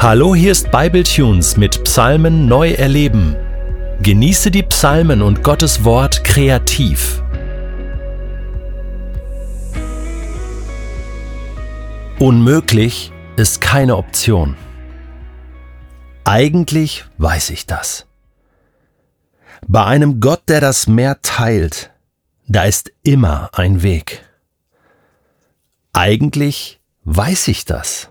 Hallo, hier ist Bibletunes mit Psalmen neu erleben. Genieße die Psalmen und Gottes Wort kreativ. Unmöglich ist keine Option. Eigentlich weiß ich das. Bei einem Gott, der das Meer teilt, da ist immer ein Weg. Eigentlich weiß ich das.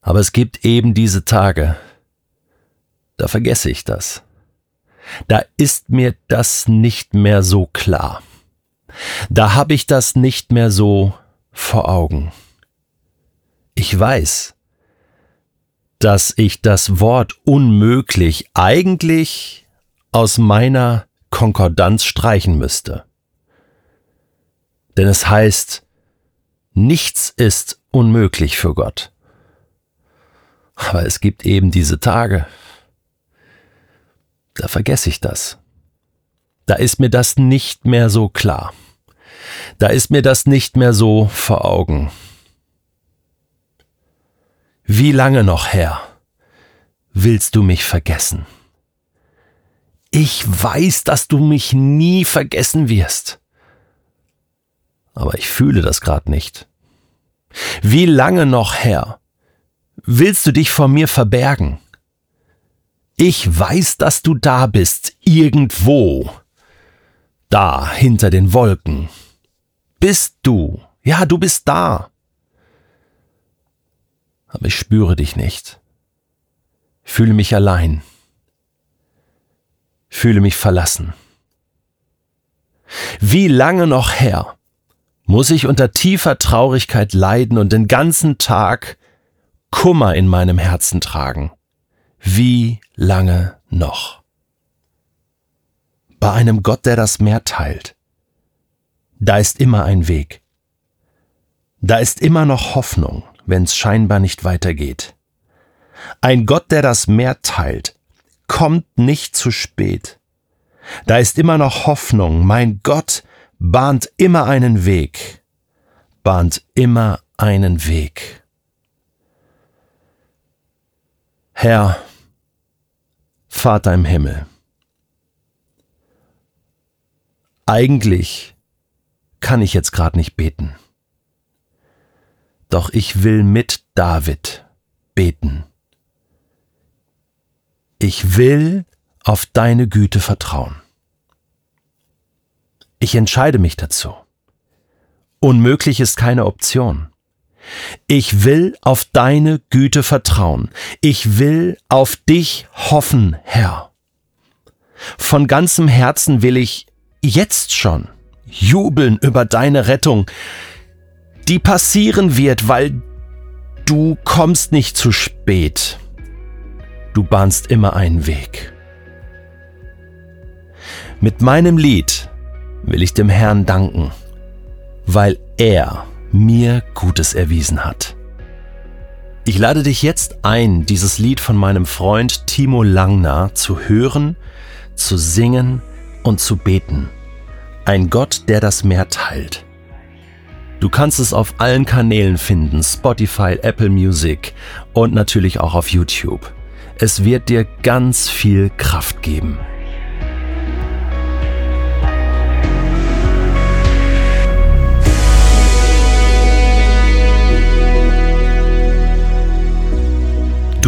Aber es gibt eben diese Tage, da vergesse ich das. Da ist mir das nicht mehr so klar. Da habe ich das nicht mehr so vor Augen. Ich weiß, dass ich das Wort unmöglich eigentlich aus meiner Konkordanz streichen müsste. Denn es heißt, nichts ist unmöglich für Gott. Aber es gibt eben diese Tage, da vergesse ich das. Da ist mir das nicht mehr so klar. Da ist mir das nicht mehr so vor Augen. Wie lange noch, Herr, willst du mich vergessen? Ich weiß, dass du mich nie vergessen wirst. Aber ich fühle das gerade nicht. Wie lange noch, Herr, willst du dich vor mir verbergen? Ich weiß, dass du da bist, irgendwo. Da, hinter den Wolken. Bist du. Ja, du bist da. Aber ich spüre dich nicht. Fühle mich allein. Fühle mich verlassen. Wie lange noch her muss ich unter tiefer Traurigkeit leiden und den ganzen Tag Kummer in meinem Herzen tragen. Wie lange noch? Bei einem Gott, der das Meer teilt, da ist immer ein Weg. Da ist immer noch Hoffnung, wenn es scheinbar nicht weitergeht. Ein Gott, der das Meer teilt, kommt nicht zu spät. Da ist immer noch Hoffnung, mein Gott bahnt immer einen Weg, bahnt immer einen Weg. Herr, Vater im Himmel, eigentlich kann ich jetzt gerade nicht beten. Doch ich will mit David beten. Ich will auf deine Güte vertrauen. Ich entscheide mich dazu. Unmöglich ist keine Option. Ich will auf deine Güte vertrauen. Ich will auf dich hoffen, Herr. Von ganzem Herzen will ich jetzt schon jubeln über deine Rettung, die passieren wird, weil du kommst nicht zu spät. Du bahnst immer einen Weg. Mit meinem Lied will ich dem Herrn danken, weil er mir Gutes erwiesen hat. Ich lade dich jetzt ein, dieses Lied von meinem Freund Timo Langner zu hören, zu singen und zu beten. Ein Gott, der das Meer teilt. Du kannst es auf allen Kanälen finden, Spotify, Apple Music und natürlich auch auf YouTube. Es wird dir ganz viel Kraft geben.